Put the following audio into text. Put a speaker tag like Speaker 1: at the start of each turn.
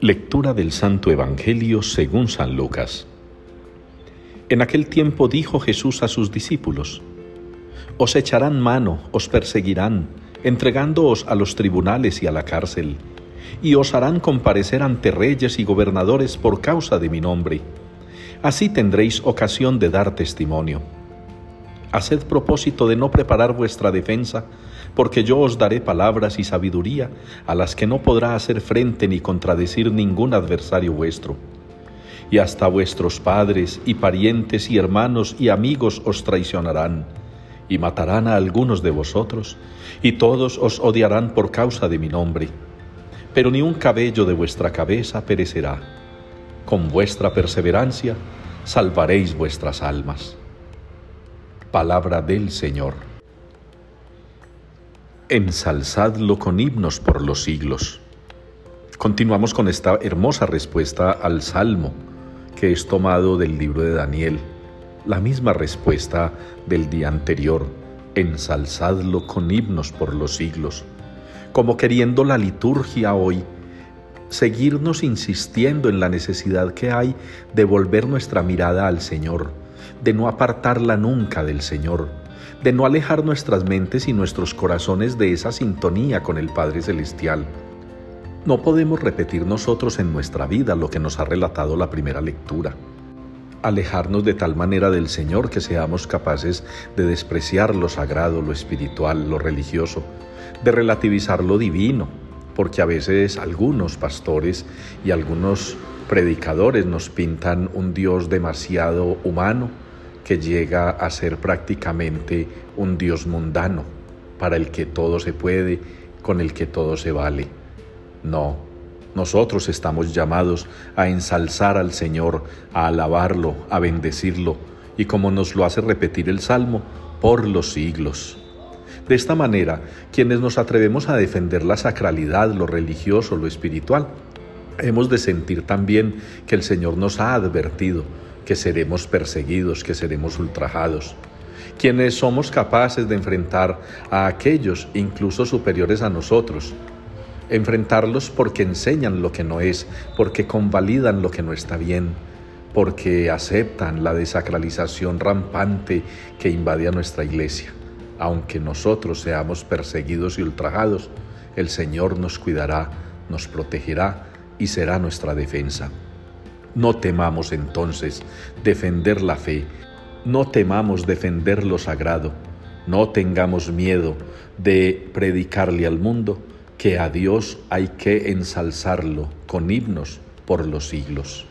Speaker 1: Lectura del Santo Evangelio según San Lucas. En aquel tiempo dijo Jesús a sus discípulos, Os echarán mano, os perseguirán, entregándoos a los tribunales y a la cárcel, y os harán comparecer ante reyes y gobernadores por causa de mi nombre. Así tendréis ocasión de dar testimonio. Haced propósito de no preparar vuestra defensa, porque yo os daré palabras y sabiduría a las que no podrá hacer frente ni contradecir ningún adversario vuestro. Y hasta vuestros padres y parientes y hermanos y amigos os traicionarán, y matarán a algunos de vosotros, y todos os odiarán por causa de mi nombre. Pero ni un cabello de vuestra cabeza perecerá. Con vuestra perseverancia salvaréis vuestras almas. Palabra del Señor. Ensalzadlo con himnos por los siglos. Continuamos con esta hermosa respuesta al Salmo, que es tomado del libro de Daniel, la misma respuesta del día anterior, ensalzadlo con himnos por los siglos, como queriendo la liturgia hoy seguirnos insistiendo en la necesidad que hay de volver nuestra mirada al Señor, de no apartarla nunca del Señor, de no alejar nuestras mentes y nuestros corazones de esa sintonía con el Padre Celestial. No podemos repetir nosotros en nuestra vida lo que nos ha relatado la primera lectura. Alejarnos de tal manera del Señor que seamos capaces de despreciar lo sagrado, lo espiritual, lo religioso, de relativizar lo divino, porque a veces algunos pastores y algunos predicadores nos pintan un Dios demasiado humano, que llega a ser prácticamente un Dios mundano, para el que todo se puede, con el que todo se vale. No, nosotros estamos llamados a ensalzar al Señor, a alabarlo, a bendecirlo, y como nos lo hace repetir el Salmo, por los siglos. De esta manera, quienes nos atrevemos a defender la sacralidad, lo religioso, lo espiritual, hemos de sentir también que el Señor nos ha advertido que seremos perseguidos, que seremos ultrajados, quienes somos capaces de enfrentar a aquellos incluso superiores a nosotros, enfrentarlos porque enseñan lo que no es, porque convalidan lo que no está bien, porque aceptan la desacralización rampante que invade a nuestra iglesia. Aunque nosotros seamos perseguidos y ultrajados, el Señor nos cuidará, nos protegerá y será nuestra defensa. No temamos entonces defender la fe, no temamos defender lo sagrado, no tengamos miedo de predicarle al mundo que a Dios hay que ensalzarlo con himnos por los siglos.